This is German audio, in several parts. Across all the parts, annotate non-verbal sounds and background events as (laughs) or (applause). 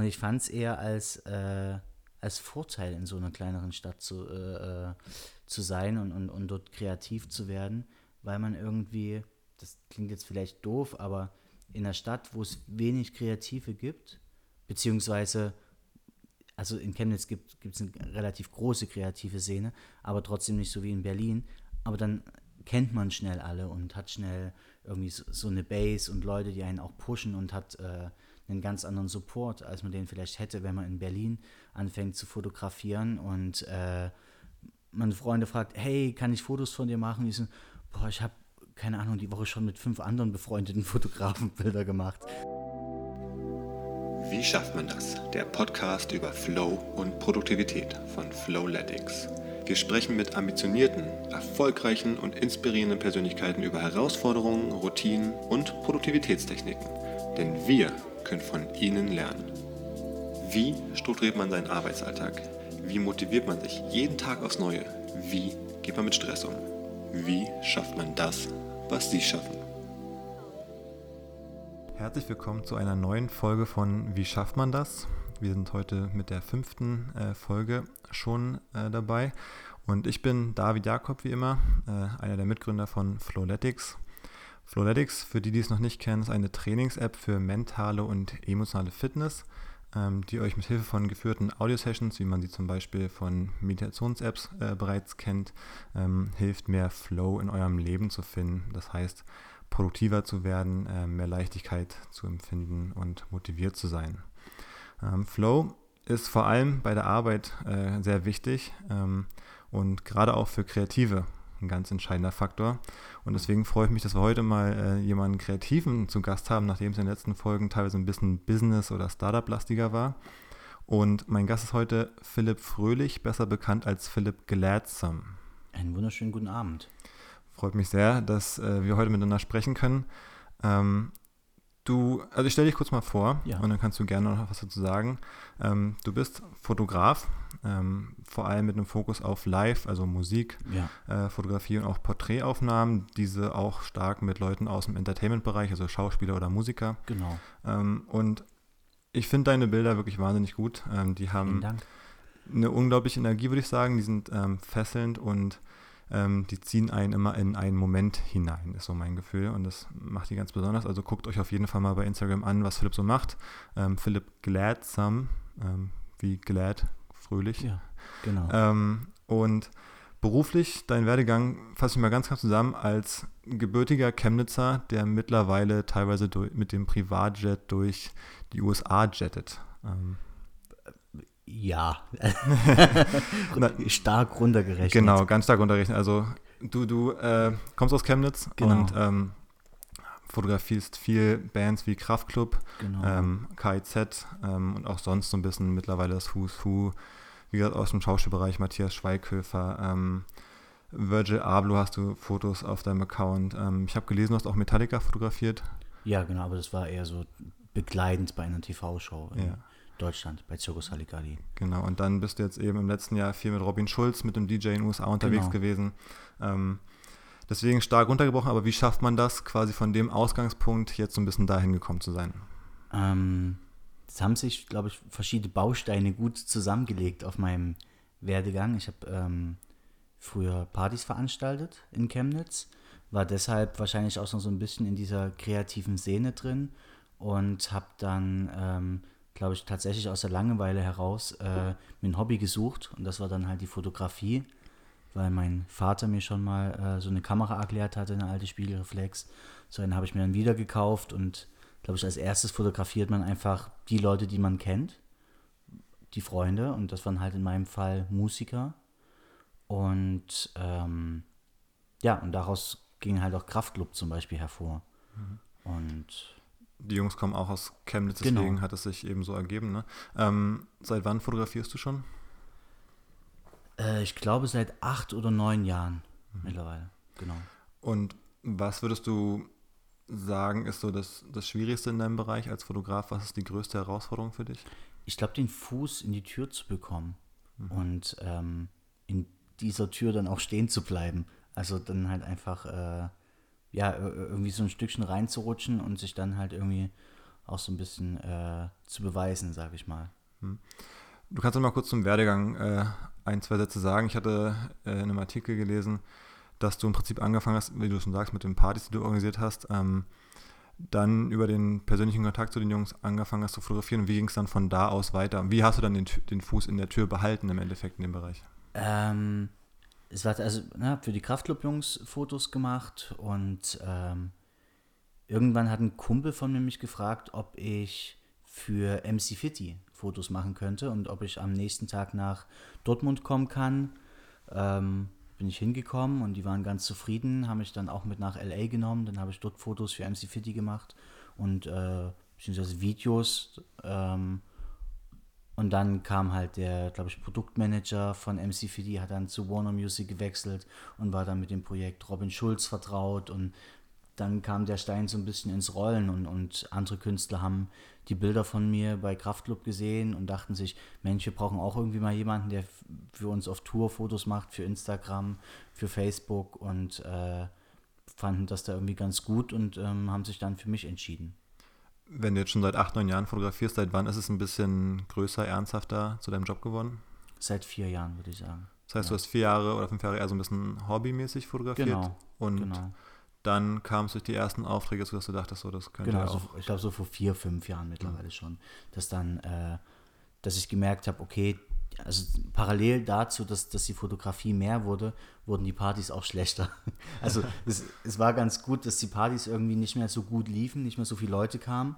Und ich fand es eher als, äh, als Vorteil, in so einer kleineren Stadt zu, äh, äh, zu sein und, und, und dort kreativ zu werden, weil man irgendwie, das klingt jetzt vielleicht doof, aber in einer Stadt, wo es wenig Kreative gibt, beziehungsweise, also in Chemnitz gibt es eine relativ große kreative Szene, aber trotzdem nicht so wie in Berlin. Aber dann kennt man schnell alle und hat schnell irgendwie so, so eine Base und Leute, die einen auch pushen und hat äh, einen ganz anderen Support, als man den vielleicht hätte, wenn man in Berlin anfängt zu fotografieren und äh, meine Freunde fragt, hey, kann ich Fotos von dir machen? Ich so, boah, ich habe keine Ahnung, die Woche schon mit fünf anderen befreundeten (laughs) Fotografen Bilder gemacht. Wie schafft man das? Der Podcast über Flow und Produktivität von Flowletics. Wir sprechen mit ambitionierten, erfolgreichen und inspirierenden Persönlichkeiten über Herausforderungen, Routinen und Produktivitätstechniken. Denn wir können von ihnen lernen. Wie strukturiert man seinen Arbeitsalltag? Wie motiviert man sich jeden Tag aufs Neue? Wie geht man mit Stress um? Wie schafft man das, was Sie schaffen? Herzlich willkommen zu einer neuen Folge von Wie schafft man das? Wir sind heute mit der fünften äh, Folge schon äh, dabei. Und ich bin David Jakob, wie immer, äh, einer der Mitgründer von Flowletics. Flowletics, für die, die es noch nicht kennen, ist eine Trainings-App für mentale und emotionale Fitness, ähm, die euch mit Hilfe von geführten Audio-Sessions, wie man sie zum Beispiel von Meditations-Apps äh, bereits kennt, ähm, hilft, mehr Flow in eurem Leben zu finden. Das heißt, produktiver zu werden, äh, mehr Leichtigkeit zu empfinden und motiviert zu sein. Ähm, Flow ist vor allem bei der Arbeit äh, sehr wichtig ähm, und gerade auch für Kreative ein ganz entscheidender Faktor. Und deswegen freue ich mich, dass wir heute mal äh, jemanden Kreativen zu Gast haben, nachdem es in den letzten Folgen teilweise ein bisschen Business- oder Startup-lastiger war. Und mein Gast ist heute Philipp Fröhlich, besser bekannt als Philipp Gladsome. Einen wunderschönen guten Abend. Freut mich sehr, dass äh, wir heute miteinander sprechen können. Ähm, Du, also ich stelle dich kurz mal vor ja. und dann kannst du gerne noch was dazu sagen. Ähm, du bist Fotograf, ähm, vor allem mit einem Fokus auf Live, also Musik, ja. äh, Fotografie und auch Porträtaufnahmen, diese auch stark mit Leuten aus dem Entertainment-Bereich, also Schauspieler oder Musiker. Genau. Ähm, und ich finde deine Bilder wirklich wahnsinnig gut. Ähm, die haben eine unglaubliche Energie, würde ich sagen. Die sind ähm, fesselnd und ähm, die ziehen einen immer in einen Moment hinein, ist so mein Gefühl. Und das macht die ganz besonders. Also guckt euch auf jeden Fall mal bei Instagram an, was Philipp so macht. Ähm, Philipp Gladsome, ähm, wie glad, fröhlich. Ja, genau. Ähm, und beruflich, dein Werdegang fasse ich mal ganz kurz zusammen als gebürtiger Chemnitzer, der mittlerweile teilweise durch, mit dem Privatjet durch die USA jettet. Ähm, ja, (laughs) stark runtergerechnet. Genau, ganz stark runtergerechnet. Also du, du äh, kommst aus Chemnitz genau. und ähm, fotografierst viel Bands wie Kraftklub, genau. ähm, KIZ ähm, und auch sonst so ein bisschen mittlerweile das Who's Who, wie gesagt, aus dem Schauspielbereich Matthias Schweighöfer, ähm, Virgil Abloh hast du Fotos auf deinem Account. Ähm, ich habe gelesen, du hast auch Metallica fotografiert. Ja, genau, aber das war eher so begleitend bei einer TV-Show. Ja. Deutschland bei Circus Halligalli. Genau, und dann bist du jetzt eben im letzten Jahr viel mit Robin Schulz, mit dem DJ in den USA unterwegs genau. gewesen. Ähm, deswegen stark runtergebrochen, aber wie schafft man das, quasi von dem Ausgangspunkt jetzt so ein bisschen dahin gekommen zu sein? Ähm, es haben sich, glaube ich, verschiedene Bausteine gut zusammengelegt auf meinem Werdegang. Ich habe ähm, früher Partys veranstaltet in Chemnitz, war deshalb wahrscheinlich auch noch so ein bisschen in dieser kreativen Szene drin und habe dann ähm, glaube ich, tatsächlich aus der Langeweile heraus äh, mir ein Hobby gesucht und das war dann halt die Fotografie, weil mein Vater mir schon mal äh, so eine Kamera erklärt hatte, eine alte Spiegelreflex. So eine habe ich mir dann wieder gekauft und glaube ich, als erstes fotografiert man einfach die Leute, die man kennt, die Freunde und das waren halt in meinem Fall Musiker und ähm, ja, und daraus ging halt auch Kraftclub zum Beispiel hervor. Mhm. Und die Jungs kommen auch aus Chemnitz, deswegen genau. hat es sich eben so ergeben. Ne? Ähm, seit wann fotografierst du schon? Äh, ich glaube seit acht oder neun Jahren mhm. mittlerweile, genau. Und was würdest du sagen, ist so das, das Schwierigste in deinem Bereich als Fotograf? Was ist die größte Herausforderung für dich? Ich glaube, den Fuß in die Tür zu bekommen mhm. und ähm, in dieser Tür dann auch stehen zu bleiben. Also dann halt einfach äh, ja, irgendwie so ein Stückchen reinzurutschen und sich dann halt irgendwie auch so ein bisschen äh, zu beweisen, sage ich mal. Hm. Du kannst noch mal kurz zum Werdegang äh, ein, zwei Sätze sagen. Ich hatte äh, in einem Artikel gelesen, dass du im Prinzip angefangen hast, wie du schon sagst, mit den Partys, die du organisiert hast, ähm, dann über den persönlichen Kontakt zu den Jungs angefangen hast zu fotografieren. Und wie ging es dann von da aus weiter? Wie hast du dann den, den Fuß in der Tür behalten im Endeffekt in dem Bereich? Ähm, es war also na, für die Kraftclub-Jungs Fotos gemacht und ähm, irgendwann hat ein Kumpel von mir mich gefragt, ob ich für MC Fitty Fotos machen könnte und ob ich am nächsten Tag nach Dortmund kommen kann. Ähm, bin ich hingekommen und die waren ganz zufrieden, haben mich dann auch mit nach LA genommen. Dann habe ich dort Fotos für MC Fitty gemacht und äh, beziehungsweise Videos. Ähm, und dann kam halt der, glaube ich, Produktmanager von MC Fitty, hat dann zu Warner Music gewechselt und war dann mit dem Projekt Robin Schulz vertraut und dann kam der Stein so ein bisschen ins Rollen und, und andere Künstler haben die Bilder von mir bei Kraftclub gesehen und dachten sich, Mensch, wir brauchen auch irgendwie mal jemanden, der für uns auf Tour Fotos macht, für Instagram, für Facebook und äh, fanden das da irgendwie ganz gut und ähm, haben sich dann für mich entschieden. Wenn du jetzt schon seit acht, neun Jahren fotografierst, seit wann ist es ein bisschen größer, ernsthafter zu deinem Job geworden? Seit vier Jahren, würde ich sagen. Das heißt, ja. du hast vier Jahre oder fünf Jahre eher so ein bisschen hobbymäßig fotografiert. Genau. Und genau dann kam es durch die ersten Aufträge, sodass du dachtest, so, das könnte genau, ja auch. So, ich glaube so vor vier, fünf Jahren mittlerweile mhm. schon, dass dann, äh, dass ich gemerkt habe, okay, also parallel dazu, dass, dass die Fotografie mehr wurde, wurden die Partys auch schlechter. (laughs) Also es, es war ganz gut, dass die Partys irgendwie nicht mehr so gut liefen, nicht mehr so viele Leute kamen.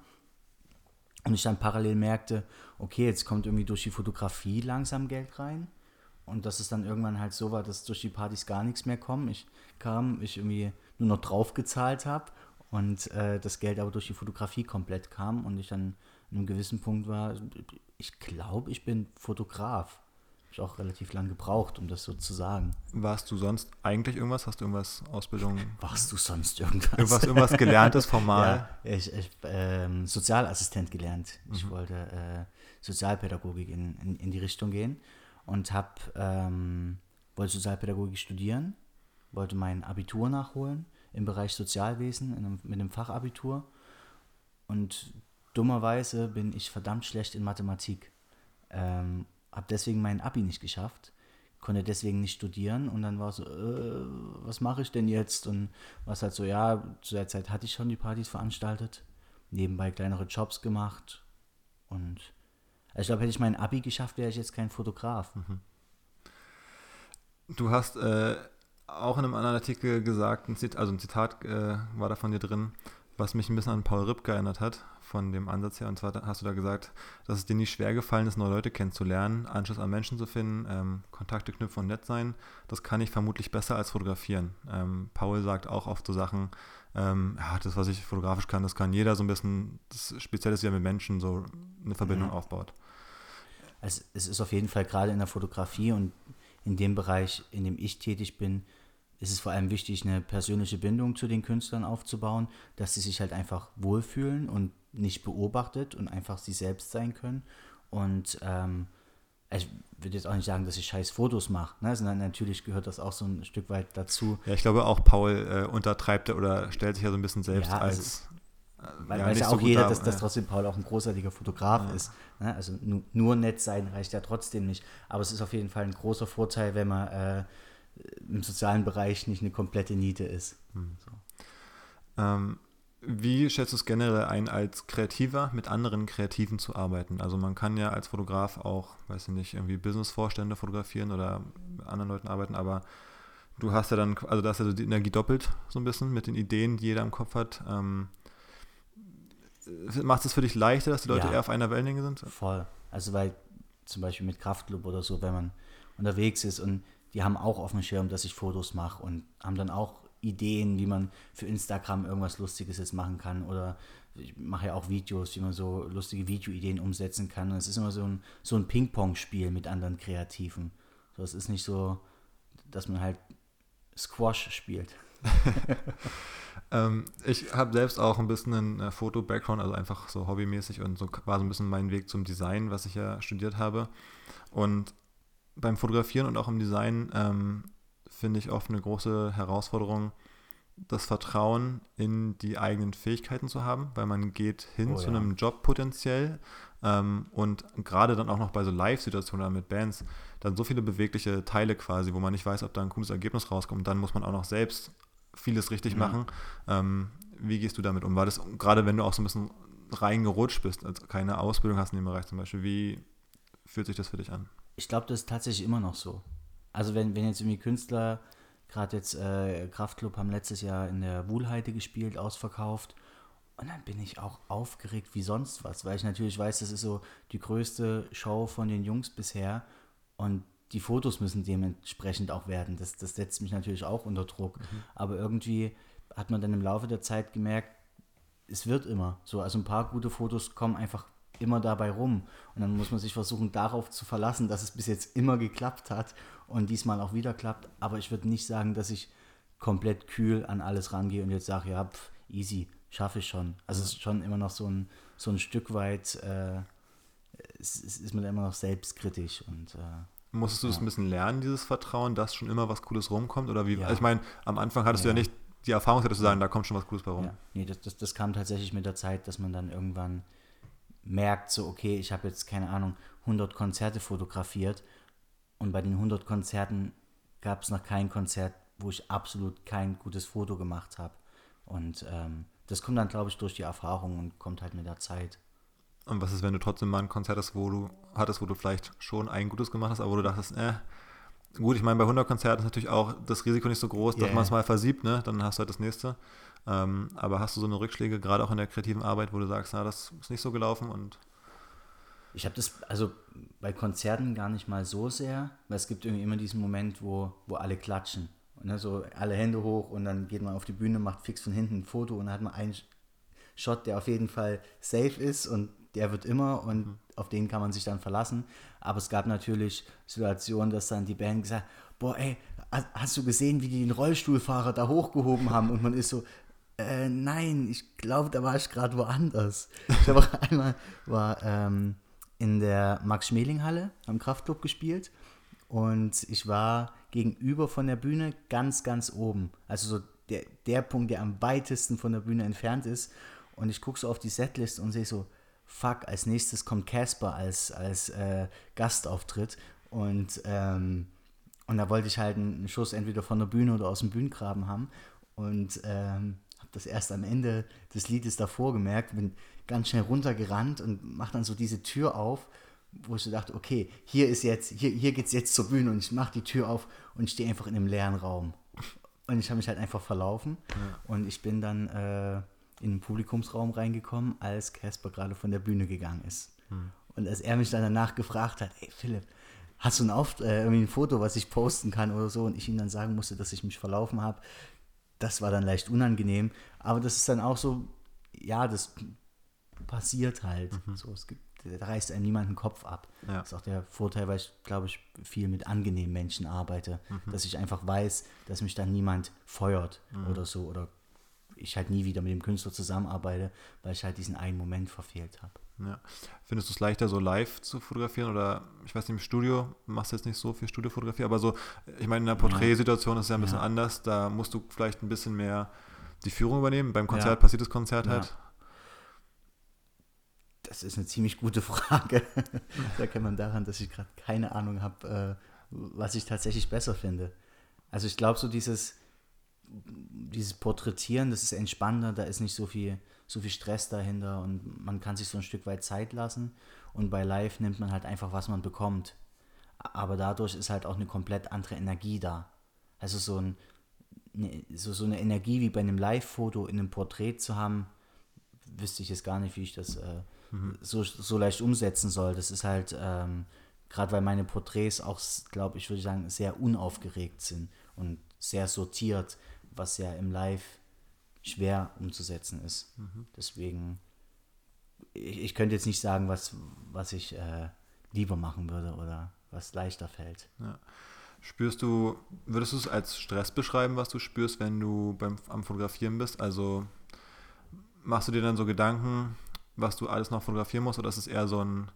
Und ich dann parallel merkte, okay, jetzt kommt irgendwie durch die Fotografie langsam Geld rein. Und dass es dann irgendwann halt so war, dass durch die Partys gar nichts mehr kommen. Ich kam, ich irgendwie nur noch drauf gezahlt habe und äh, das Geld aber durch die Fotografie komplett kam und ich dann an einem gewissen Punkt war, ich glaube, ich bin Fotograf. Habe ich auch relativ lang gebraucht, um das so zu sagen. Warst du sonst eigentlich irgendwas? Hast du irgendwas Ausbildung? Warst du sonst irgendwas? Irgendwas, irgendwas gelerntes formal? (laughs) ja, ich, ich ähm, Sozialassistent gelernt. Ich mhm. wollte äh, Sozialpädagogik in, in, in, die Richtung gehen und habe ähm, wollte Sozialpädagogik studieren wollte mein Abitur nachholen im Bereich Sozialwesen einem, mit einem Fachabitur. Und dummerweise bin ich verdammt schlecht in Mathematik. Ähm, habe deswegen mein Abi nicht geschafft, konnte deswegen nicht studieren und dann war so, äh, was mache ich denn jetzt? Und was halt so, ja, zu der Zeit hatte ich schon die Partys veranstaltet, nebenbei kleinere Jobs gemacht und also ich glaube, hätte ich mein Abi geschafft, wäre ich jetzt kein Fotograf. Mhm. Du hast äh, auch in einem anderen Artikel gesagt, ein Zitat, also ein Zitat äh, war da von dir drin, was mich ein bisschen an Paul Ripp erinnert hat, von dem Ansatz her. Und zwar hast du da gesagt, dass es dir nicht schwer gefallen ist, neue Leute kennenzulernen, Anschluss an Menschen zu finden, ähm, Kontakte knüpfen und nett sein. Das kann ich vermutlich besser als fotografieren. Ähm, Paul sagt auch oft so Sachen, ähm, ja, das, was ich fotografisch kann, das kann jeder so ein bisschen, das Spezielle ist ja mit Menschen so eine Verbindung ja. aufbaut. Also es ist auf jeden Fall gerade in der Fotografie und in dem Bereich, in dem ich tätig bin, ist es vor allem wichtig, eine persönliche Bindung zu den Künstlern aufzubauen, dass sie sich halt einfach wohlfühlen und nicht beobachtet und einfach sie selbst sein können. Und ähm, ich würde jetzt auch nicht sagen, dass ich scheiß Fotos mache, ne? sondern natürlich gehört das auch so ein Stück weit dazu. Ja, ich glaube auch Paul äh, untertreibt oder stellt sich ja so ein bisschen selbst ja, also, als. Äh, weil ja, weiß ja auch so jeder, dass, dass trotzdem Paul auch ein großartiger Fotograf ja. ist. Ne? Also nu, nur nett sein reicht ja trotzdem nicht. Aber es ist auf jeden Fall ein großer Vorteil, wenn man äh, im sozialen Bereich nicht eine komplette Niete ist. Hm. So. Ähm, wie schätzt du es generell ein, als Kreativer mit anderen Kreativen zu arbeiten? Also man kann ja als Fotograf auch, weiß ich nicht, irgendwie Businessvorstände fotografieren oder mit anderen Leuten arbeiten, aber du hast ja dann, also da ist ja so die Energie doppelt so ein bisschen mit den Ideen, die jeder im Kopf hat. Ähm, macht es für dich leichter, dass die Leute ja, eher auf einer Wellenlänge sind? Voll. Also weil zum Beispiel mit Kraftclub oder so, wenn man unterwegs ist und die haben auch auf dem Schirm, dass ich Fotos mache und haben dann auch Ideen, wie man für Instagram irgendwas Lustiges jetzt machen kann oder ich mache ja auch Videos, wie man so lustige Videoideen umsetzen kann. Und es ist immer so ein, so ein Ping-Pong-Spiel mit anderen Kreativen. So, es ist nicht so, dass man halt Squash spielt. (laughs) ähm, ich habe selbst auch ein bisschen einen äh, Foto-Background, also einfach so hobbymäßig und so war so ein bisschen mein Weg zum Design, was ich ja studiert habe. Und beim Fotografieren und auch im Design ähm, finde ich oft eine große Herausforderung, das Vertrauen in die eigenen Fähigkeiten zu haben, weil man geht hin Oh zu ja. einem Job potenziell ähm, und gerade dann auch noch bei so Live-Situationen oder mit Bands, dann so viele bewegliche Teile quasi, wo man nicht weiß, ob da ein cooles Ergebnis rauskommt. Dann muss man auch noch selbst vieles richtig Mhm. machen. Ähm, wie gehst du damit um? War das gerade, wenn du auch so ein bisschen reingerutscht bist, also keine Ausbildung hast in dem Bereich zum Beispiel, wie fühlt sich das für dich an? Ich glaube, das ist tatsächlich immer noch so. Also wenn, wenn jetzt irgendwie Künstler, gerade jetzt äh, Kraftklub haben letztes Jahr in der Wuhlheide gespielt, ausverkauft. Und dann bin ich auch aufgeregt wie sonst was, weil ich natürlich weiß, das ist so die größte Show von den Jungs bisher. Und die Fotos müssen dementsprechend auch werden. Das, das setzt mich natürlich auch unter Druck. Aber irgendwie hat man dann im Laufe der Zeit gemerkt, es wird immer so. Also ein paar gute Fotos kommen einfach immer dabei rum. Und dann muss man sich versuchen, darauf zu verlassen, dass es bis jetzt immer geklappt hat und diesmal auch wieder klappt. Aber ich würde nicht sagen, dass ich komplett kühl an alles rangehe und jetzt sage, ja, pf, easy, schaffe ich schon. Also es ist schon immer noch so ein, so ein Stück weit, äh, es, es ist man immer noch selbstkritisch und äh, Musstest du das Ja. ein bisschen lernen, dieses Vertrauen, dass schon immer was Cooles rumkommt? Oder wie? Ja. Also ich meine, am Anfang hattest du ja Ja. nicht die Erfahrung, hättest du sagen, da kommt schon was Cooles bei rum. Ja, nee, das, das, das kam tatsächlich mit der Zeit, dass man dann irgendwann merkt, so, okay, ich habe jetzt, keine Ahnung, 100 Konzerte fotografiert und bei den 100 Konzerten gab es noch kein Konzert, wo ich absolut kein gutes Foto gemacht habe. Und ähm, das kommt dann, glaube ich, durch die Erfahrung und kommt halt mit der Zeit. Und was ist, wenn du trotzdem mal ein Konzert hast, wo du hattest, wo du vielleicht schon ein gutes gemacht hast, aber wo du dachtest, äh, gut, ich meine, bei 100 Konzerten ist natürlich auch das Risiko nicht so groß, dass Ja, man es mal versiebt, ne? Dann hast du halt das nächste. Ähm, aber hast du so eine Rückschläge, gerade auch in der kreativen Arbeit, wo du sagst, na, das ist nicht so gelaufen und Ich habe das, also bei Konzerten gar nicht mal so sehr, weil es gibt irgendwie immer diesen Moment, wo, wo alle klatschen. Und ne, so alle Hände hoch und dann geht man auf die Bühne, macht fix von hinten ein Foto und dann hat man einen Shot, der auf jeden Fall safe ist und der wird immer und auf den kann man sich dann verlassen. Aber es gab natürlich Situationen, dass dann die Band gesagt boah ey, ha- hast du gesehen, wie die den Rollstuhlfahrer da hochgehoben haben? Und man ist so, äh, nein, ich glaube, da war ich gerade woanders. Ich habe (laughs) einmal war ähm, in der Max-Schmeling-Halle am Kraftclub gespielt und ich war gegenüber von der Bühne ganz, ganz oben. Also so der, der Punkt, der am weitesten von der Bühne entfernt ist. Und ich gucke so auf die Setlist und sehe so, fuck, als nächstes kommt Casper als, als äh, Gastauftritt. Und, ähm, und da wollte ich halt einen Schuss entweder von der Bühne oder aus dem Bühnengraben haben. Und ähm, das erst am Ende des Liedes davor gemerkt, bin ganz schnell runtergerannt und mache dann so diese Tür auf, wo ich so dachte, okay, hier ist jetzt, hier, hier geht's jetzt zur Bühne und ich mache die Tür auf und stehe einfach in einem leeren Raum. Und ich habe mich halt einfach verlaufen und ich bin dann äh, in den Publikumsraum reingekommen, als Casper gerade von der Bühne gegangen ist. Und als er mich dann danach gefragt hat, ey Philipp, hast du ein, Auf äh, ein Foto, was ich posten kann oder so und ich ihm dann sagen musste, dass ich mich verlaufen habe, das war dann leicht unangenehm. Aber das ist dann auch so, ja, das passiert halt. So, es gibt, da reißt einem niemand den Kopf ab. Ja. Das ist auch der Vorteil, weil ich, glaube ich, viel mit angenehmen Menschen arbeite, dass ich einfach weiß, dass mich dann niemand feuert oder so oder ich halt nie wieder mit dem Künstler zusammenarbeite, weil ich halt diesen einen Moment verfehlt habe. Ja. Findest du es leichter, so live zu fotografieren oder ich weiß nicht, im Studio machst du jetzt nicht so viel Studiofotografie, aber so, ich meine, in einer Porträtsituation ist es ja ein bisschen Ja. anders, da musst du vielleicht ein bisschen mehr die Führung übernehmen. Beim Konzert Ja. passiert das Konzert halt. Das ist eine ziemlich gute Frage. (laughs) da kann man daran, dass ich gerade keine Ahnung habe, äh, was ich tatsächlich besser finde. Also ich glaube, so dieses, dieses Porträtieren, das ist entspannter, da ist nicht so viel, so viel Stress dahinter und man kann sich so ein Stück weit Zeit lassen. Und bei Live nimmt man halt einfach, was man bekommt. Aber dadurch ist halt auch eine komplett andere Energie da. Also so, ein, eine, so, so eine Energie wie bei einem Live-Foto in einem Porträt zu haben, wüsste ich jetzt gar nicht, wie ich das äh, so, so leicht umsetzen soll. Das ist halt, ähm, gerade weil meine Porträts auch, glaube ich, würde ich sagen, sehr unaufgeregt sind und sehr sortiert, was ja im Live schwer umzusetzen ist. Deswegen, ich, ich könnte jetzt nicht sagen, was, was ich äh, lieber machen würde oder was leichter fällt. Spürst du, würdest du es als Stress beschreiben, was du spürst, wenn du beim, am Fotografieren bist? Also machst du dir dann so Gedanken, was du alles noch fotografieren musst, oder ist es eher so ein,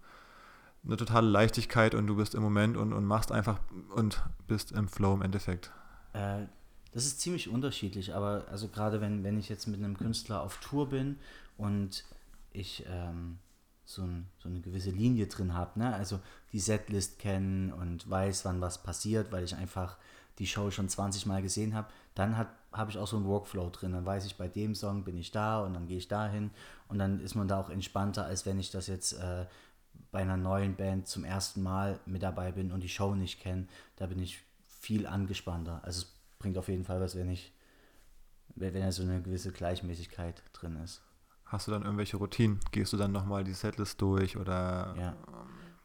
eine totale Leichtigkeit und du bist im Moment und, und machst einfach und bist im Flow im Endeffekt? Äh, Das ist ziemlich unterschiedlich, aber also gerade wenn, wenn ich jetzt mit einem Künstler auf Tour bin und ich ähm, so, ein, so, eine gewisse Linie drin habe, ne? also die Setlist kennen und weiß, wann was passiert, weil ich einfach die Show schon 20 Mal gesehen habe, dann habe ich auch so einen Workflow drin. Dann weiß ich, bei dem Song bin ich da und dann gehe ich dahin und dann ist man da auch entspannter, als wenn ich das jetzt äh, bei einer neuen Band zum ersten Mal mit dabei bin und die Show nicht kenne. Da bin ich viel angespannter. Also es bringt auf jeden Fall was, wenn ich, wenn da so eine gewisse Gleichmäßigkeit drin ist. Hast du dann irgendwelche Routinen? Gehst du dann nochmal die Setlist durch oder? Ja.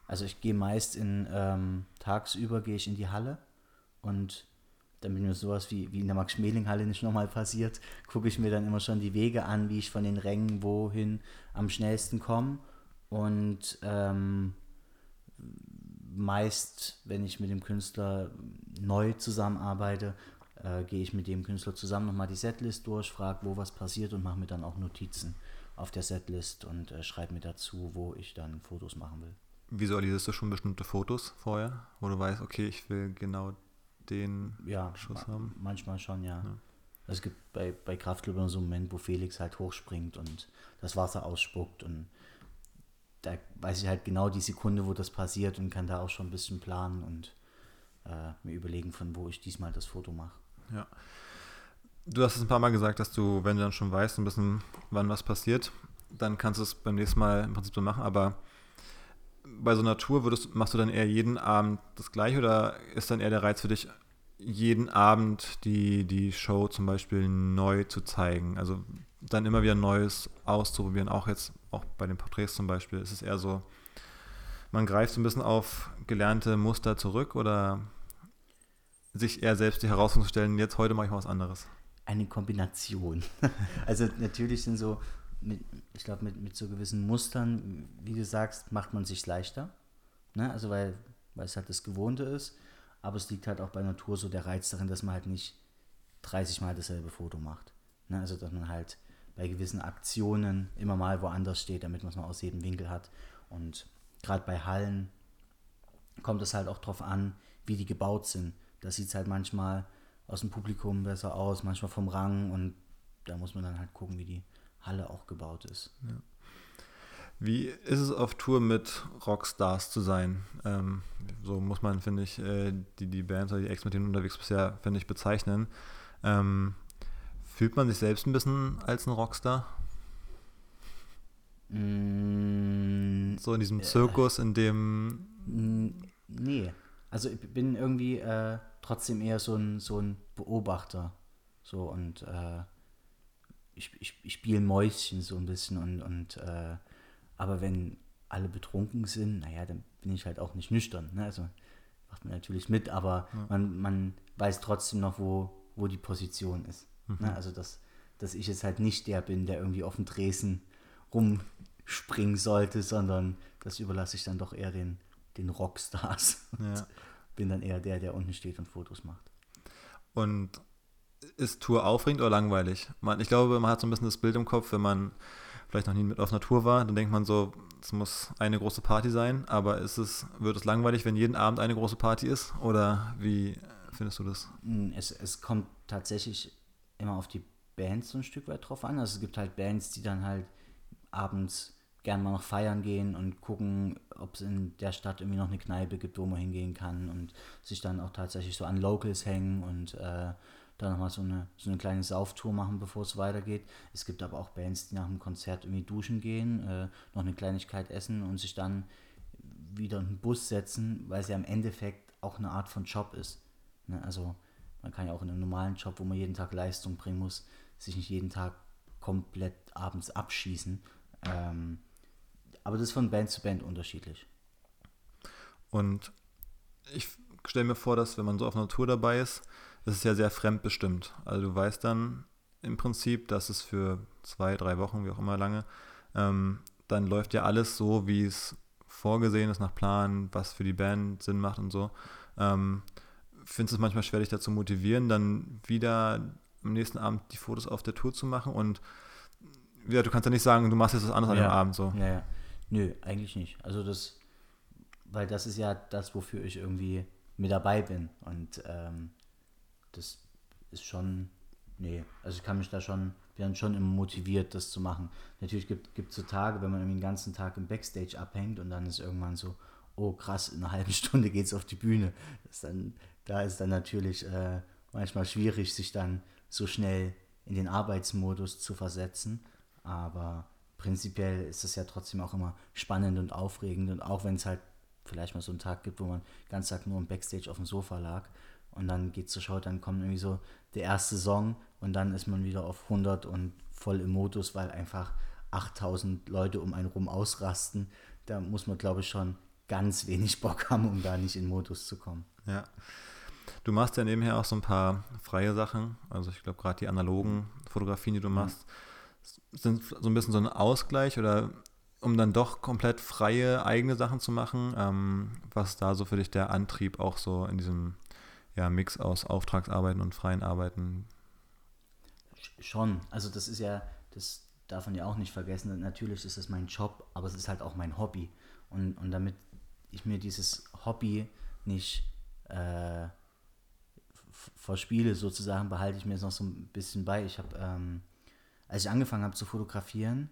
Also ich gehe meist in ähm, tagsüber gehe ich in die Halle und damit mir sowas wie, wie in der Max-Schmeling-Halle nicht nochmal passiert, (laughs) gucke ich mir dann immer schon die Wege an, wie ich von den Rängen wohin am schnellsten komme. Und ähm, meist, wenn ich mit dem Künstler neu zusammenarbeite, äh, gehe ich mit dem Künstler zusammen nochmal die Setlist durch, frage, wo was passiert und mache mir dann auch Notizen auf der Setlist und äh, schreibe mir dazu, wo ich dann Fotos machen will. Visualisierst du schon bestimmte Fotos vorher, wo du weißt, okay, ich will genau den ja, Schuss ma haben? Manchmal schon, ja. ja. Es gibt bei, bei Kraftclub immer so einen Moment, wo Felix halt hochspringt und das Wasser ausspuckt und da weiß ich halt genau die Sekunde, wo das passiert und kann da auch schon ein bisschen planen und äh, mir überlegen, von wo ich diesmal das Foto mache. Ja. Du hast es ein paar Mal gesagt, dass du, wenn du dann schon weißt, ein bisschen, wann was passiert, dann kannst du es beim nächsten Mal im Prinzip so machen, aber bei so einer Tour würdest, machst du dann eher jeden Abend das gleiche oder ist dann eher der Reiz für dich, jeden Abend die, die Show zum Beispiel neu zu zeigen? Also dann immer wieder Neues auszuprobieren, auch jetzt, auch bei den Porträts zum Beispiel, ist es eher so, man greift so ein bisschen auf gelernte Muster zurück oder sich eher selbst die Herausforderung stellen, jetzt heute mache ich mal was anderes? Eine Kombination. (laughs) also natürlich sind so mit, ich glaube, mit, mit so gewissen Mustern, wie du sagst, macht man sich leichter. Ne? Also weil, weil es halt das Gewohnte ist. Aber es liegt halt auch bei Natur so der Reiz darin, dass man halt nicht 30 Mal dasselbe Foto macht. Ne? Also dass man halt bei gewissen Aktionen immer mal woanders steht, damit man es mal aus jedem Winkel hat. Und gerade bei Hallen kommt es halt auch darauf an, wie die gebaut sind. Da sieht es halt manchmal aus dem Publikum besser aus, manchmal vom Rang und da muss man dann halt gucken, wie die Halle auch gebaut ist. Ja. Wie ist es auf Tour mit Rockstars zu sein? Ähm, so muss man, finde ich, äh, die, die Bands oder die Ex, mit denen unterwegs bisher, finde ich, bezeichnen. Ähm, fühlt man sich selbst ein bisschen als ein Rockstar? Mm, so in diesem äh, Zirkus, in dem. Nee. Also ich bin irgendwie äh, trotzdem eher so ein, so ein Beobachter. So und äh, ich, ich, ich spiele Mäuschen so ein bisschen und, und äh, aber wenn alle betrunken sind, naja, dann bin ich halt auch nicht nüchtern. Ne? Also macht man natürlich mit, aber ja. man, man weiß trotzdem noch, wo, wo die Position ist. Ne? Mhm. Ne? Also dass, dass ich jetzt halt nicht der bin, der irgendwie auf dem Dresen rumspringen sollte, sondern das überlasse ich dann doch eher den, den Rockstars. Ja. (laughs) bin dann eher der, der unten steht und Fotos macht. Und ist Tour aufregend oder langweilig? Man, ich glaube, man hat so ein bisschen das Bild im Kopf, wenn man vielleicht noch nie mit auf einer Tour war, dann denkt man so, es muss eine große Party sein, aber ist es, wird es langweilig, wenn jeden Abend eine große Party ist? Oder wie findest du das? Hm, es, es kommt tatsächlich immer auf die Bands so ein Stück weit drauf an. Also es gibt halt Bands, die dann halt abends gern mal noch feiern gehen und gucken, ob es in der Stadt irgendwie noch eine Kneipe gibt, wo man hingehen kann und sich dann auch tatsächlich so an Locals hängen und äh, da nochmal so eine, so eine kleine Sauftour machen, bevor es weitergeht. Es gibt aber auch Bands, die nach dem Konzert irgendwie duschen gehen, äh, noch eine Kleinigkeit essen und sich dann wieder in den Bus setzen, weil es ja im Endeffekt auch eine Art von Job ist. Ne? Also man kann ja auch in einem normalen Job, wo man jeden Tag Leistung bringen muss, sich nicht jeden Tag komplett abends abschießen. Ähm, aber das ist von Band zu Band unterschiedlich. Und ich stelle mir vor, dass wenn man so auf einer Tour dabei ist, das ist ja sehr fremdbestimmt. Also du weißt dann im Prinzip, dass es für zwei, drei Wochen, wie auch immer lange, ähm, dann läuft ja alles so, wie es vorgesehen ist, nach Plan, was für die Band Sinn macht und so. Ähm, Findest du es manchmal schwer, dich dazu motivieren, dann wieder am nächsten Abend die Fotos auf der Tour zu machen und ja, du kannst ja nicht sagen, du machst jetzt was anderes ja. an dem Abend so. Ja, ja. Nö, eigentlich nicht. Also das, weil das ist ja das, wofür ich irgendwie mit dabei bin. Und ähm, das ist schon, nee, also ich kann mich da schon, wir haben schon immer motiviert, das zu machen. Natürlich gibt es so Tage, wenn man irgendwie den ganzen Tag im Backstage abhängt und dann ist irgendwann so, oh krass, in einer (laughs) halben Stunde geht es auf die Bühne. Das dann, da ist dann natürlich äh, manchmal schwierig, sich dann so schnell in den Arbeitsmodus zu versetzen. Aber prinzipiell ist es ja trotzdem auch immer spannend und aufregend. Und auch wenn es halt vielleicht mal so einen Tag gibt, wo man ganzen Tag nur im Backstage auf dem Sofa lag und dann geht zur Show, dann kommt irgendwie so der erste Song und dann ist man wieder auf 100 und voll im Modus, weil einfach 8000 Leute um einen rum ausrasten. Da muss man, glaube ich, schon ganz wenig Bock haben, um da nicht in Modus zu kommen. Ja. Du machst ja nebenher auch so ein paar freie Sachen. Also ich glaube, gerade die analogen Fotografien, die du machst, mhm. Sind so ein bisschen so ein Ausgleich oder um dann doch komplett freie eigene Sachen zu machen. Ähm, was da so für dich der Antrieb auch so in diesem ja, Mix aus Auftragsarbeiten und freien Arbeiten? Schon. Also das ist ja, das darf man ja auch nicht vergessen. Natürlich ist es mein Job, aber es ist halt auch mein Hobby. Und, und damit ich mir dieses Hobby nicht äh, verspiele, sozusagen, behalte ich mir es noch so ein bisschen bei. Ich habe, ähm, als ich angefangen habe zu fotografieren,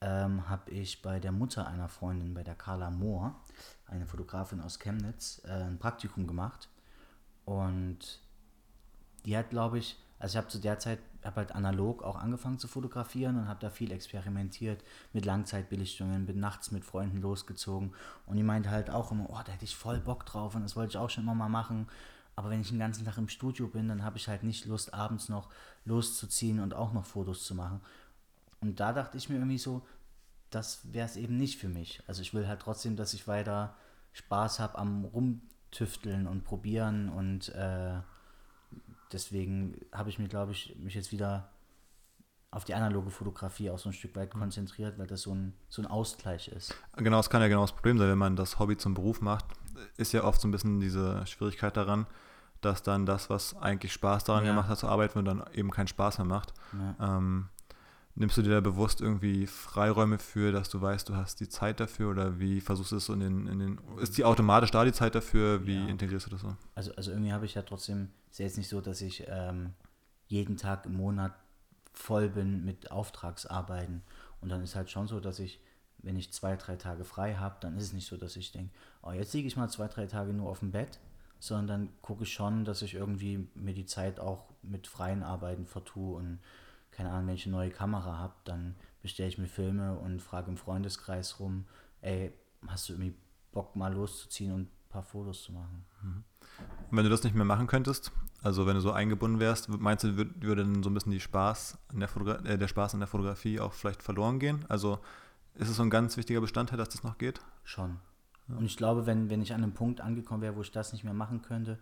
ähm, habe ich bei der Mutter einer Freundin, bei der Carla Mohr, eine Fotografin aus Chemnitz, äh, ein Praktikum gemacht. Und die hat, glaube ich, also ich habe zu der Zeit, habe halt analog auch angefangen zu fotografieren und habe da viel experimentiert mit Langzeitbelichtungen, bin nachts mit Freunden losgezogen und die meinte halt auch immer, oh, da hätte ich voll Bock drauf und das wollte ich auch schon immer mal machen. Aber wenn ich den ganzen Tag im Studio bin, dann habe ich halt nicht Lust, abends noch loszuziehen und auch noch Fotos zu machen. Und da dachte ich mir irgendwie so, das wäre es eben nicht für mich. Also ich will halt trotzdem, dass ich weiter Spaß habe am Rumtüfteln und probieren und äh, deswegen habe ich mir, glaube ich, mich jetzt wieder auf die analoge Fotografie auch so ein Stück weit mhm. konzentriert, weil das so ein, so ein Ausgleich ist. Genau, das kann ja genau das Problem sein, wenn man das Hobby zum Beruf macht, ist ja oft so ein bisschen diese Schwierigkeit daran, dass dann das, was eigentlich Spaß daran ja. gemacht hat zu arbeiten, dann eben keinen Spaß mehr macht. Ja. Ähm, nimmst du dir da bewusst irgendwie Freiräume für, dass du weißt, du hast die Zeit dafür oder wie versuchst du es so in den, in den ist die automatisch da die Zeit dafür? Wie ja. integrierst du das so? Also, also irgendwie habe ich ja trotzdem, ist ja jetzt nicht so, dass ich ähm, jeden Tag im Monat voll bin mit Auftragsarbeiten und dann ist halt schon so, dass ich, wenn ich zwei, drei Tage frei habe, dann ist es nicht so, dass ich denke, oh, jetzt liege ich mal zwei, drei Tage nur auf dem Bett, sondern dann gucke ich schon, dass ich irgendwie mir die Zeit auch mit freien Arbeiten vertue und keine Ahnung, wenn ich eine neue Kamera habe, dann bestelle ich mir Filme und frage im Freundeskreis rum, ey, hast du irgendwie Bock mal loszuziehen und ein paar Fotos zu machen? Mhm. Und wenn du das nicht mehr machen könntest, also wenn du so eingebunden wärst, meinst du, würde dann so ein bisschen die Spaß an der, Fotogra äh, der Spaß an der Fotografie auch vielleicht verloren gehen? Also ist es so ein ganz wichtiger Bestandteil, dass das noch geht? Schon. Ja. Und ich glaube, wenn, wenn ich an einem Punkt angekommen wäre, wo ich das nicht mehr machen könnte,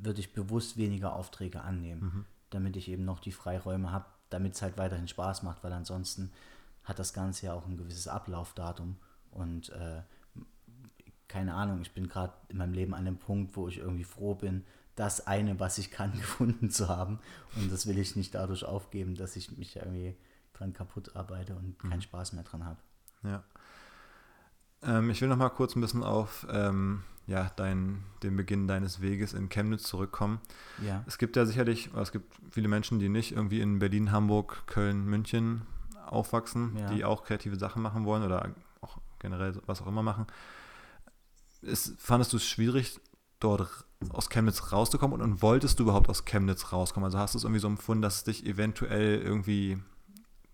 würde ich bewusst weniger Aufträge annehmen. Mhm damit ich eben noch die Freiräume habe, damit es halt weiterhin Spaß macht, weil ansonsten hat das Ganze ja auch ein gewisses Ablaufdatum und äh, keine Ahnung, ich bin gerade in meinem Leben an dem Punkt, wo ich irgendwie froh bin, das eine, was ich kann, (laughs) gefunden zu haben und das will ich nicht dadurch aufgeben, dass ich mich irgendwie dran kaputt arbeite und keinen mhm. Spaß mehr dran habe. Ja. Ähm, ich will noch mal kurz ein bisschen auf ähm, ja, dein, den Beginn deines Weges in Chemnitz zurückkommen. Ja. Es gibt ja sicherlich, es gibt viele Menschen, die nicht irgendwie in Berlin, Hamburg, Köln, München aufwachsen, ja. die auch kreative Sachen machen wollen oder auch generell was auch immer machen. Ist, fandest du es schwierig, dort aus Chemnitz rauszukommen und, und, wolltest du überhaupt aus Chemnitz rauskommen? Also hast du es irgendwie so empfunden, dass es dich eventuell irgendwie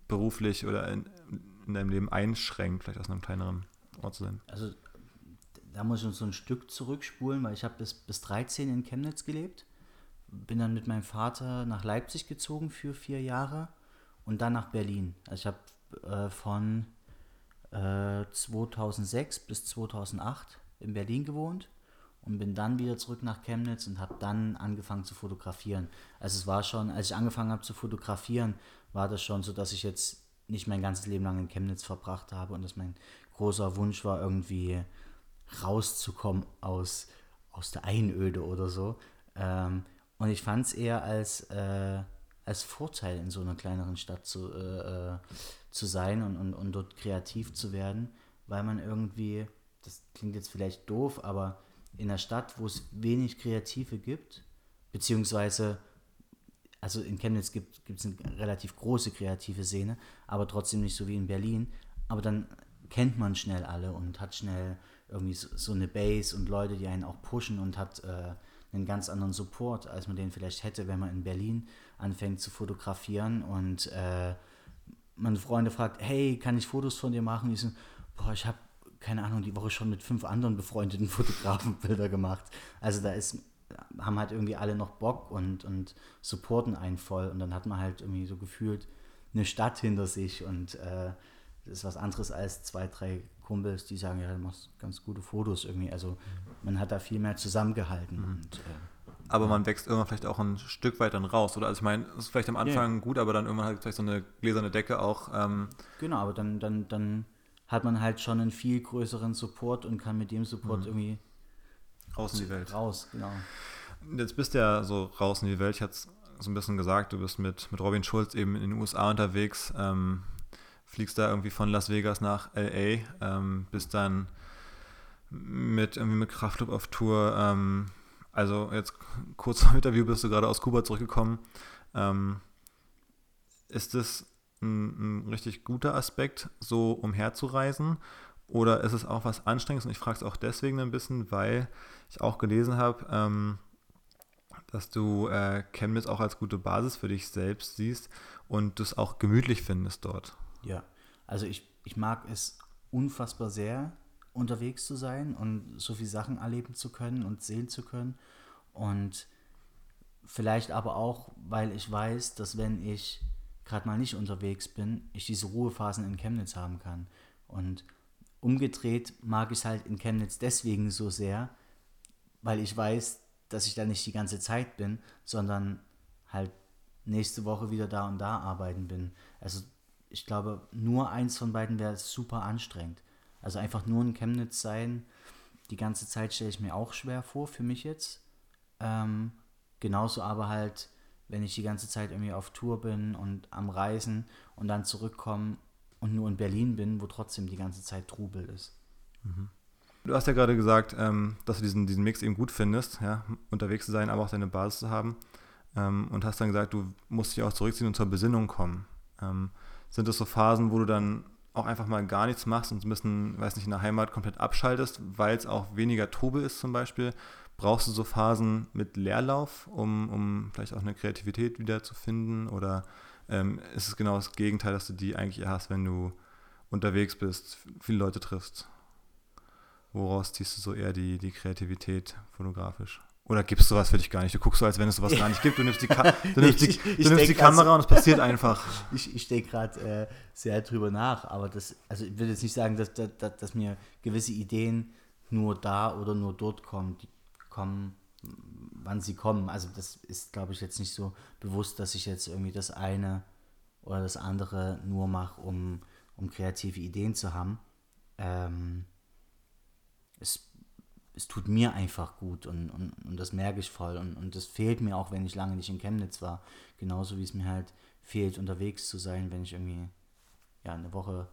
beruflich oder in, in deinem Leben einschränkt, vielleicht aus einem kleineren Ort zu sein? Also da muss ich uns so ein Stück zurückspulen, weil ich habe bis, bis 13 in Chemnitz gelebt. Bin dann mit meinem Vater nach Leipzig gezogen für vier Jahre und dann nach Berlin. Also ich habe äh, von äh, 2006 bis 2008 in Berlin gewohnt und bin dann wieder zurück nach Chemnitz und habe dann angefangen zu fotografieren. Also es war schon, als ich angefangen habe zu fotografieren, war das schon so, dass ich jetzt nicht mein ganzes Leben lang in Chemnitz verbracht habe und dass mein großer Wunsch war, irgendwie rauszukommen aus, aus der Einöde oder so. Ähm, und ich fand es eher als, äh, als Vorteil, in so einer kleineren Stadt zu, äh, äh, zu sein und, und, und dort kreativ zu werden, weil man irgendwie, das klingt jetzt vielleicht doof, aber in einer Stadt, wo es wenig Kreative gibt, beziehungsweise also in Chemnitz gibt es eine relativ große kreative Szene, aber trotzdem nicht so wie in Berlin. Aber dann kennt man schnell alle und hat schnell irgendwie so, so eine Base und Leute, die einen auch pushen und hat äh, einen ganz anderen Support, als man den vielleicht hätte, wenn man in Berlin anfängt zu fotografieren und äh, meine Freunde fragt, hey, kann ich Fotos von dir machen? Ich so, boah, ich habe keine Ahnung, die Woche schon mit fünf anderen befreundeten (laughs) Fotografen Bilder gemacht. Also da ist, haben halt irgendwie alle noch Bock und, und supporten einen voll. Und dann hat man halt irgendwie so gefühlt eine Stadt hinter sich und äh, das ist was anderes als zwei, drei Kumpels, die sagen, ja, du machst ganz gute Fotos irgendwie. Also man hat da viel mehr zusammengehalten. Mhm. Und, äh, aber man wächst irgendwann vielleicht auch ein Stück weit dann raus, oder? Also ich meine, es ist vielleicht am Anfang ja. gut, aber dann irgendwann halt vielleicht so eine gläserne Decke auch. Ähm genau, aber dann, dann, dann hat man halt schon einen viel größeren Support und kann mit dem Support mhm. irgendwie raus in die Welt. Raus, genau. Jetzt bist du ja so raus in die Welt. Ich hatte es so ein bisschen gesagt, du bist mit, mit Robin Schulz eben in den USA unterwegs, ähm, fliegst da irgendwie von Las Vegas nach LA, ähm, bist dann mit irgendwie mit Kraftclub auf Tour. Ähm, also jetzt kurz vor Interview bist du gerade aus Kuba zurückgekommen. Ähm, ist es ein, ein richtig guter Aspekt, so umherzureisen? Oder ist es auch was Anstrengendes? Und ich frage es auch deswegen ein bisschen, weil ich auch gelesen habe, ähm, dass du äh, Chemnitz auch als gute Basis für dich selbst siehst und das auch gemütlich findest dort. Ja, also ich, ich mag es unfassbar sehr, unterwegs zu sein und so viele Sachen erleben zu können und sehen zu können. Und vielleicht aber auch, weil ich weiß, dass wenn ich gerade mal nicht unterwegs bin, ich diese Ruhephasen in Chemnitz haben kann. Und umgedreht mag ich es halt in Chemnitz deswegen so sehr, weil ich weiß, dass ich da nicht die ganze Zeit bin, sondern halt nächste Woche wieder da und da arbeiten bin. Also ich glaube, nur eins von beiden wäre super anstrengend. Also einfach nur in Chemnitz sein, die ganze Zeit stelle ich mir auch schwer vor, für mich jetzt. Ähm, genauso aber halt wenn ich die ganze Zeit irgendwie auf Tour bin und am Reisen und dann zurückkomme und nur in Berlin bin, wo trotzdem die ganze Zeit Trubel ist. Mhm. Du hast ja gerade gesagt, ähm, dass du diesen, diesen Mix eben gut findest, ja, unterwegs zu sein, aber auch deine Basis zu haben. Ähm, und hast dann gesagt, du musst dich auch zurückziehen und zur Besinnung kommen. Ähm, sind das so Phasen, wo du dann auch einfach mal gar nichts machst und ein bisschen, weiß nicht, in der Heimat komplett abschaltest, weil es auch weniger Trubel ist zum Beispiel? Brauchst du so Phasen mit Leerlauf, um, um vielleicht auch eine Kreativität wieder zu finden? Oder ähm, ist es genau das Gegenteil, dass du die eigentlich eher hast, wenn du unterwegs bist, viele Leute triffst? Woraus ziehst du so eher die, die Kreativität fotografisch? Oder gibt es sowas für dich gar nicht? Du guckst so, als wenn es sowas gar nicht gibt. Du nimmst die, Ka (laughs) du nimmst die, du nimmst die Kamera und es passiert einfach. (laughs) Ich, ich denke gerade äh, sehr drüber nach, aber das, also ich will jetzt nicht sagen, dass, dass, dass mir gewisse Ideen nur da oder nur dort kommen. Die kommen, wann sie kommen. Also das ist, glaube ich, jetzt nicht so bewusst, dass ich jetzt irgendwie das eine oder das andere nur mache, um, um kreative Ideen zu haben. Ähm, es, es tut mir einfach gut und, und, und das merke ich voll. Und, und das fehlt mir auch, wenn ich lange nicht in Chemnitz war. Genauso wie es mir halt fehlt, unterwegs zu sein, wenn ich irgendwie ja, eine Woche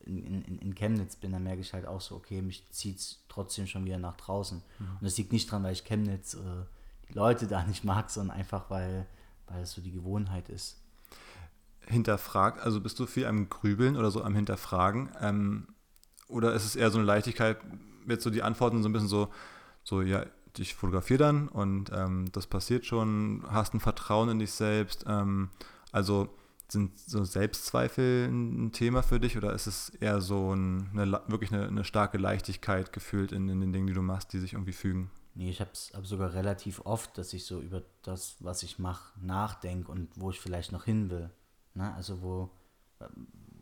in, in, in Chemnitz bin, dann merke ich halt auch so, okay, mich zieht es trotzdem schon wieder nach draußen. Mhm. Und das liegt nicht dran, weil ich Chemnitz, äh, die Leute da nicht mag, sondern einfach, weil, weil es so die Gewohnheit ist. Hinterfragt, also bist du viel am Grübeln oder so am Hinterfragen? Ähm, oder ist es eher so eine Leichtigkeit, jetzt so die Antworten so ein bisschen so, so ja, ich fotografiere dann und ähm, das passiert schon, hast ein Vertrauen in dich selbst. Ähm, also sind so Selbstzweifel ein Thema für dich oder ist es eher so eine, wirklich eine, eine starke Leichtigkeit gefühlt in, in, den Dingen, die du machst, die sich irgendwie fügen? Nee, ich habe hab sogar relativ oft, dass ich so über das, was ich mache, nachdenke und wo ich vielleicht noch hin will. Ne? Also wo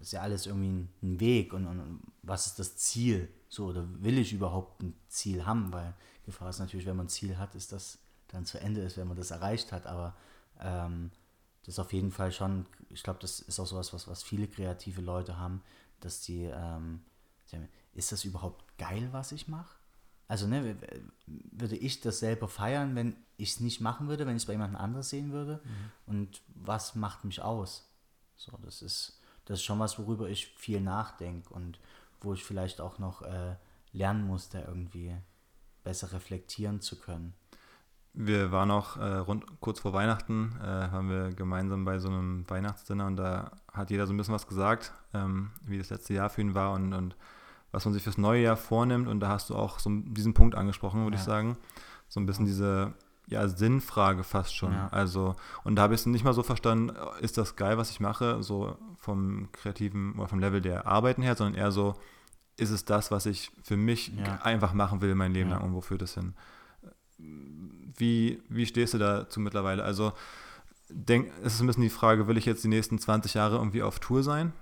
ist ja alles irgendwie ein, ein Weg und, und, was ist das Ziel? So, oder will ich überhaupt ein Ziel haben? Weil Gefahr ist natürlich, wenn man ein Ziel hat, ist das dann zu Ende ist, wenn man das erreicht hat. Aber ähm, das ist auf jeden Fall schon, ich glaube, das ist auch sowas, was, was viele kreative Leute haben, dass die, ähm, ist das überhaupt geil, was ich mache? Also, ne, würde ich das selber feiern, wenn ich es nicht machen würde, wenn ich es bei jemand anderes sehen würde? Mhm. Und was macht mich aus? So, das ist, das ist schon was, worüber ich viel nachdenke und wo ich vielleicht auch noch äh, lernen muss, da irgendwie besser reflektieren zu können. wir waren auch äh, rund, kurz vor Weihnachten, äh, haben wir gemeinsam bei so einem Weihnachtsdinner und da hat jeder so ein bisschen was gesagt, ähm, wie das letzte Jahr für ihn war und, und was man sich fürs neue Jahr vornimmt. Und da hast du auch so diesen Punkt angesprochen, würde ja. ich sagen. So ein bisschen diese ja, Sinnfrage fast schon. Ja. Also, und da habe ich es nicht mal so verstanden, ist das geil, was ich mache, so vom kreativen oder vom Level der Arbeiten her, sondern eher so, ist es das, was ich für mich ja. einfach machen will, mein Leben lang und wo führt es hin? Wie, wie stehst du dazu mittlerweile? Also, denk, es ist ein bisschen die Frage, will ich jetzt die nächsten 20 Jahre irgendwie auf Tour sein?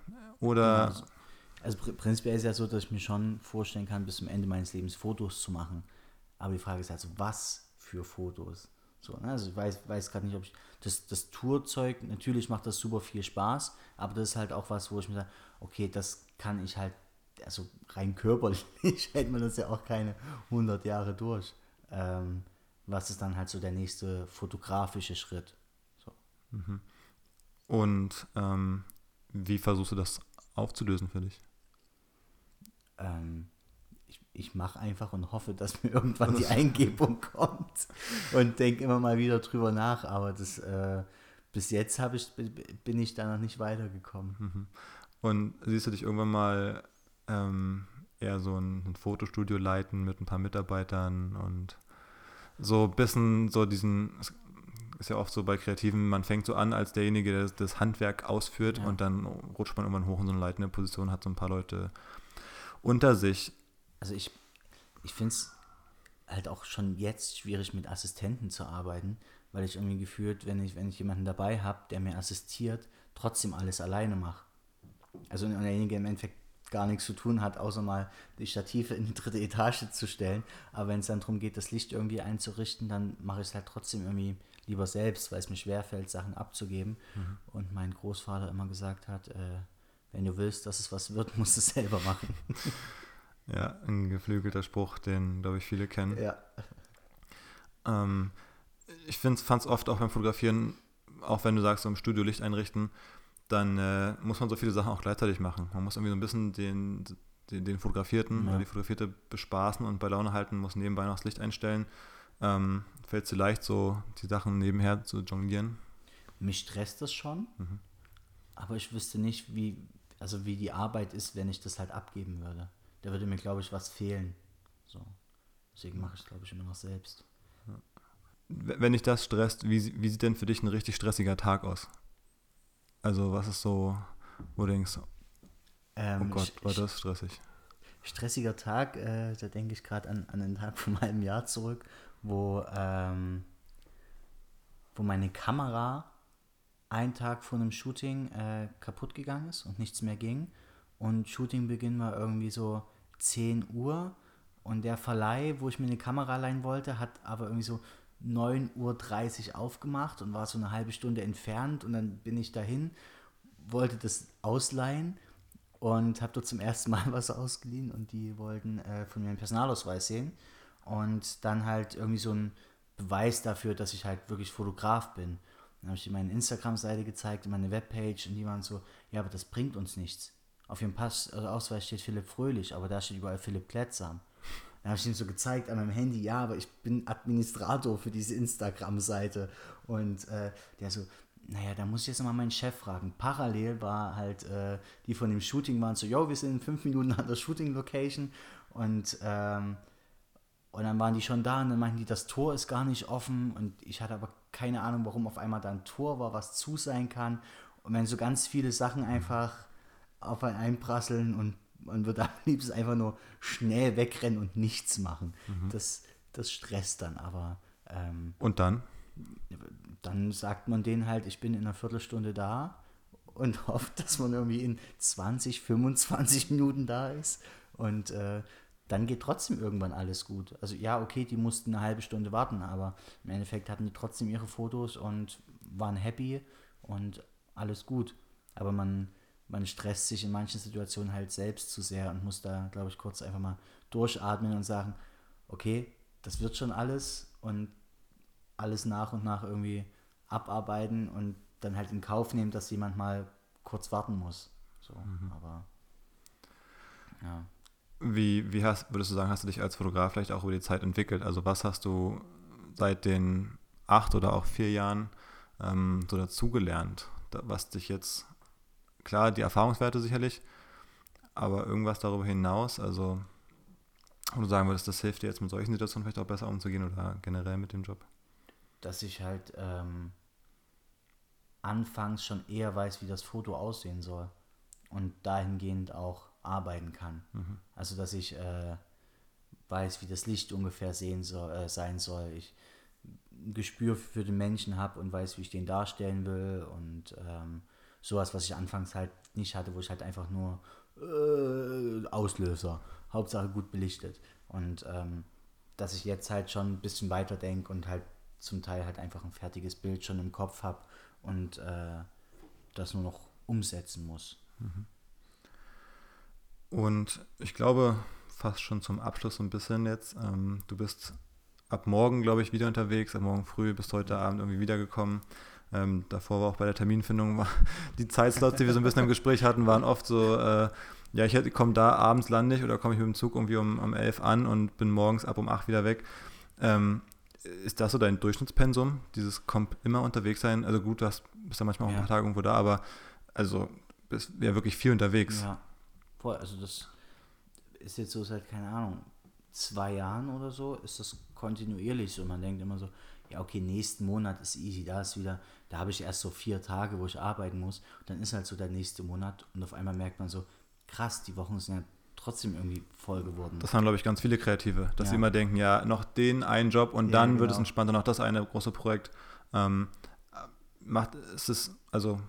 Oder. Also, also prinzipiell ist es ja so, dass ich mir schon vorstellen kann, bis zum Ende meines Lebens Fotos zu machen. Aber die Frage ist also, was für Fotos? So, ne? Also ich weiß, weiß gerade nicht, ob ich. Das, das Tourzeug, natürlich macht das super viel Spaß, aber das ist halt auch was, wo ich mir sage, okay, das kann ich halt, also rein körperlich (laughs) hält man das ja auch keine 100 Jahre durch. Ähm, was ist dann halt so der nächste fotografische Schritt? So. Mhm. Und ähm, wie versuchst du das aufzulösen für dich? Ähm, ich, mache einfach und hoffe, dass mir irgendwann die (laughs) Eingebung kommt und denke immer mal wieder drüber nach, aber das äh, bis jetzt ich, bin ich da noch nicht weitergekommen. Mhm. Und siehst du dich irgendwann mal ähm, eher so ein, ein, Fotostudio leiten mit ein paar Mitarbeitern und so ein bisschen so diesen, ist ja oft so bei Kreativen, man fängt so an als derjenige, der das Handwerk ausführt ja. und dann rutscht man irgendwann hoch in so eine leitende Position, hat so ein paar Leute unter sich. Also ich, ich finde es halt auch schon jetzt schwierig mit Assistenten zu arbeiten, weil ich irgendwie gefühlt, wenn ich, wenn ich jemanden dabei habe, der mir assistiert, trotzdem alles alleine mache. Also derjenige im Endeffekt gar nichts zu tun hat, außer mal die Stative in die dritte Etage zu stellen. Aber wenn es dann darum geht, das Licht irgendwie einzurichten, dann mache ich es halt trotzdem irgendwie lieber selbst, weil es mir schwerfällt, Sachen abzugeben. Mhm. Und mein Großvater immer gesagt hat, äh, wenn du willst, dass es was wird, (laughs) musst du es selber machen. (laughs) ja, ein geflügelter Spruch, den, glaube ich, viele kennen. Ja. Ähm, ich fand es oft auch beim Fotografieren, auch wenn du sagst, so im Studio Licht einrichten, dann äh, muss man so viele Sachen auch gleichzeitig machen. Man muss irgendwie so ein bisschen den, den, den Fotografierten ja. oder die Fotografierte bespaßen und bei Laune halten, muss nebenbei noch das Licht einstellen. Ähm, Fällt es dir leicht, so die Sachen nebenher zu jonglieren? Mich stresst das schon, mhm. aber ich wüsste nicht, wie, also wie die Arbeit ist, wenn ich das halt abgeben würde. Da würde mir, glaube ich, was fehlen. So. Deswegen mache ich es, glaube ich, immer noch selbst. Wenn dich das stresst, wie, wie sieht denn für dich ein richtig stressiger Tag aus? Also was ist so, wo du denkst, ähm, oh Gott, war das stressig? Stressiger Tag, äh, da denke ich gerade an, an einen Tag von einem Jahr zurück, wo, ähm, wo meine Kamera einen Tag vor einem Shooting äh, kaputt gegangen ist und nichts mehr ging. Und Shootingbeginn war irgendwie so 10 Uhr. Und der Verleih, wo ich mir eine Kamera leihen wollte, hat aber irgendwie so 9.30 Uhr aufgemacht und war so eine halbe Stunde entfernt. Und dann bin ich dahin, wollte das ausleihen und habe dort zum ersten Mal (laughs) was ausgeliehen. Und die wollten äh, von mir einen Personalausweis sehen. Und dann halt irgendwie so ein Beweis dafür, dass ich halt wirklich Fotograf bin. Dann habe ich ihm meine Instagram-Seite gezeigt meine Webpage und die waren so, ja, aber das bringt uns nichts. Auf ihrem Pass, also Ausweis steht Philipp Fröhlich, aber da steht überall Philipp Klettsam. Dann habe ich ihm so gezeigt an meinem Handy, ja, aber ich bin Administrator für diese Instagram-Seite. Und äh, der so, naja, da muss ich jetzt mal meinen Chef fragen. Parallel war halt, äh, die von dem Shooting waren so, yo, wir sind in fünf Minuten an der Shooting-Location. Und, ähm, und dann waren die schon da und dann meinten die, das Tor ist gar nicht offen. Und ich hatte aber keine Ahnung, warum auf einmal da ein Tor war, was zu sein kann. Und wenn so ganz viele Sachen einfach auf einen einprasseln und man würde am liebsten einfach nur schnell wegrennen und nichts machen. Mhm. Das, das stresst dann aber. Ähm, und dann? Dann sagt man denen halt, ich bin in einer Viertelstunde da und (laughs) hofft, dass man irgendwie in 20, 25 Minuten da ist. Und äh, dann geht trotzdem irgendwann alles gut. Also ja, okay, die mussten eine halbe Stunde warten, aber im Endeffekt hatten die trotzdem ihre Fotos und waren happy und alles gut. Aber man, man stresst sich in manchen Situationen halt selbst zu sehr und muss da, glaube ich, kurz einfach mal durchatmen und sagen, okay, das wird schon alles und alles nach und nach irgendwie abarbeiten und dann halt in Kauf nehmen, dass jemand mal kurz warten muss. So, mhm. aber ja. Wie, wie hast, würdest du sagen, hast du dich als Fotograf vielleicht auch über die Zeit entwickelt? Also was hast du seit den acht oder auch vier Jahren ähm, so dazugelernt, da, was dich jetzt, klar, die Erfahrungswerte sicherlich, aber irgendwas darüber hinaus, also wo du sagen würdest, das hilft dir jetzt mit solchen Situationen vielleicht auch besser umzugehen oder generell mit dem Job? Dass ich halt ähm, anfangs schon eher weiß, wie das Foto aussehen soll und dahingehend auch arbeiten kann. Mhm. Also dass ich äh, weiß, wie das Licht ungefähr sehen soll, äh, sein soll. Ich ein Gespür für den Menschen habe und weiß, wie ich den darstellen will und ähm, sowas, was ich anfangs halt nicht hatte, wo ich halt einfach nur äh, Auslöser, Hauptsache gut belichtet. Und ähm, dass ich jetzt halt schon ein bisschen weiter denke und halt zum Teil halt einfach ein fertiges Bild schon im Kopf habe und äh, das nur noch umsetzen muss. Mhm. Und ich glaube, fast schon zum Abschluss so ein bisschen jetzt, ähm, du bist ab morgen, glaube ich, wieder unterwegs, ab morgen früh bis heute Abend irgendwie wiedergekommen. Ähm, davor war auch bei der Terminfindung, (laughs) die Zeitslots, die wir so ein bisschen im Gespräch hatten, waren oft so, äh, ja, ich komme da abends lande ich oder komme ich mit dem Zug irgendwie um, um 11 an und bin morgens ab um 8 wieder weg. Ähm, ist das so dein Durchschnittspensum? Dieses kommt immer unterwegs sein? Also gut, du hast, bist ja manchmal auch ja. ein paar Tage irgendwo da, aber also bist ja wirklich viel unterwegs. Ja, voll. Also das ist jetzt so seit, keine Ahnung, zwei Jahren oder so, ist das kontinuierlich so. Man denkt immer so, ja, okay, nächsten Monat ist easy, da ist wieder, da habe ich erst so vier Tage, wo ich arbeiten muss. Und dann ist halt so der nächste Monat und auf einmal merkt man so, krass, die Wochen sind ja trotzdem irgendwie voll geworden. Das haben, glaube ich, ganz viele Kreative, dass ja. sie immer denken, ja, noch den einen Job und ja, dann genau. wird es entspannter, noch das eine große Projekt. Ähm, macht, ist es, also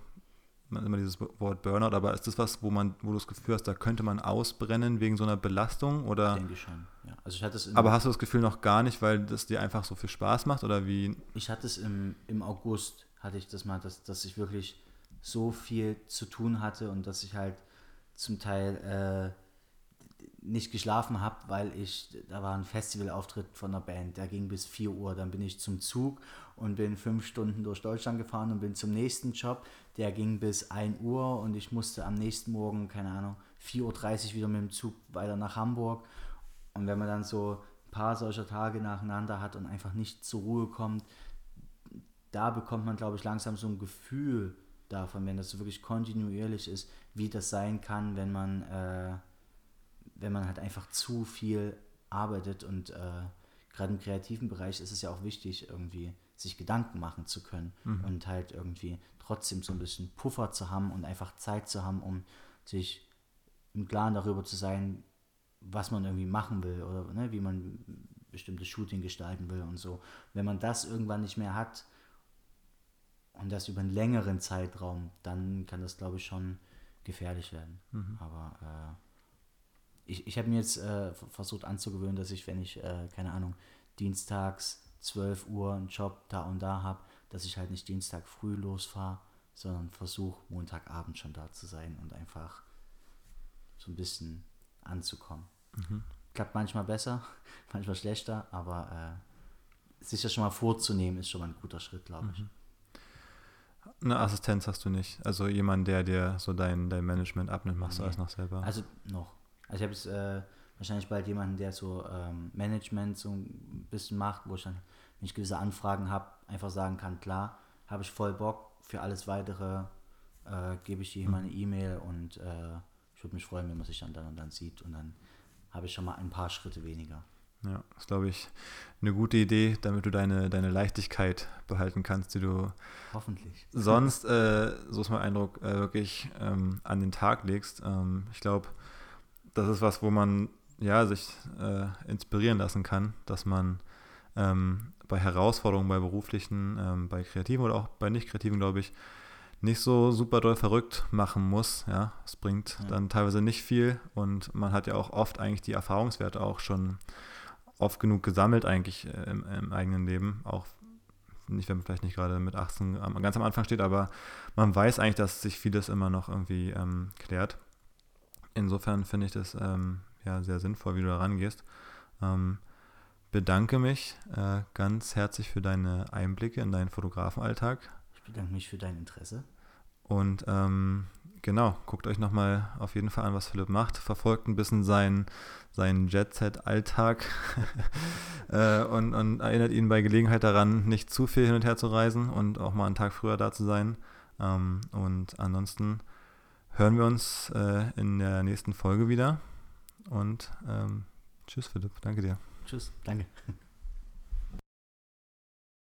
immer dieses Wort Burnout, aber ist das was, wo man, wo du das Gefühl hast, da könnte man ausbrennen wegen so einer Belastung? Oder? Ich denke schon, ja. Also ich hatte es aber hast du das Gefühl noch gar nicht, weil das dir einfach so viel Spaß macht oder wie? Ich hatte es im, im August, hatte ich das mal, dass, dass ich wirklich so viel zu tun hatte und dass ich halt zum Teil äh, nicht geschlafen habe, weil ich, da war ein Festivalauftritt von der Band, der ging bis 4 Uhr. Dann bin ich zum Zug und bin fünf Stunden durch Deutschland gefahren und bin zum nächsten Job. Der ging bis 1 Uhr und ich musste am nächsten Morgen, keine Ahnung, 4.30 Uhr wieder mit dem Zug weiter nach Hamburg. Und wenn man dann so ein paar solcher Tage nacheinander hat und einfach nicht zur Ruhe kommt, da bekommt man, glaube ich, langsam so ein Gefühl davon, wenn das so wirklich kontinuierlich ist, wie das sein kann, wenn man... Äh, wenn man halt einfach zu viel arbeitet und äh, gerade im kreativen Bereich ist es ja auch wichtig, irgendwie sich Gedanken machen zu können mhm. und halt irgendwie trotzdem so ein bisschen Puffer zu haben und einfach Zeit zu haben, um sich im Klaren darüber zu sein, was man irgendwie machen will oder ne, wie man bestimmtes Shooting gestalten will und so. Wenn man das irgendwann nicht mehr hat und das über einen längeren Zeitraum, dann kann das, glaube ich, schon gefährlich werden. Mhm. Aber äh, ich, ich habe mir jetzt äh, versucht anzugewöhnen, dass ich, wenn ich, äh, keine Ahnung, dienstags 12 Uhr einen Job da und da habe, dass ich halt nicht Dienstag früh losfahre, sondern versuche Montagabend schon da zu sein und einfach so ein bisschen anzukommen. Mhm. Klappt manchmal besser, (laughs) manchmal schlechter, aber äh, sich das schon mal vorzunehmen, ist schon mal ein guter Schritt, glaube ich. Mhm. Eine Assistenz hast du nicht. Also jemand, der dir so dein, dein Management abnimmt, machst nee. du alles noch selber. Also noch. Also ich habe jetzt äh, wahrscheinlich bald jemanden, der so ähm, Management so ein bisschen macht, wo ich dann, wenn ich gewisse Anfragen habe, einfach sagen kann, klar, habe ich voll Bock, für alles weitere äh, gebe ich dir mal eine E-Mail und äh, ich würde mich freuen, wenn man sich dann, dann und dann sieht und dann habe ich schon mal ein paar Schritte weniger. Ja, das ist, glaube ich, eine gute Idee, damit du deine, deine Leichtigkeit behalten kannst, die du hoffentlich (laughs) sonst, äh, so ist mein Eindruck, äh, wirklich ähm, an den Tag legst. Ähm, ich glaube, das ist was, wo man ja, sich äh, inspirieren lassen kann, dass man ähm, bei Herausforderungen, bei beruflichen, ähm, bei kreativen oder auch bei nicht kreativen, glaube ich, nicht so super doll verrückt machen muss. Ja, es bringt ja. dann teilweise nicht viel und man hat ja auch oft eigentlich die Erfahrungswerte auch schon oft genug gesammelt eigentlich äh, im, im, eigenen Leben, auch nicht, wenn man vielleicht nicht gerade mit 18 ganz am Anfang steht, aber man weiß eigentlich, dass sich vieles immer noch irgendwie ähm, klärt. Insofern finde ich das ähm, ja sehr sinnvoll, wie du da rangehst. Ähm, bedanke mich äh, ganz herzlich für deine Einblicke in deinen Fotografenalltag. Ich bedanke mich für dein Interesse. Und ähm, genau, guckt euch nochmal auf jeden Fall an, was Philipp macht. Verfolgt ein bisschen seinen, seinen Jet-Set-Alltag (laughs) äh, und, und erinnert ihn bei Gelegenheit daran, nicht zu viel hin und her zu reisen und auch mal einen Tag früher da zu sein. Ähm, und ansonsten hören wir uns äh, in der nächsten Folge wieder. Und ähm, tschüss, Philipp. Danke dir. Tschüss. Danke.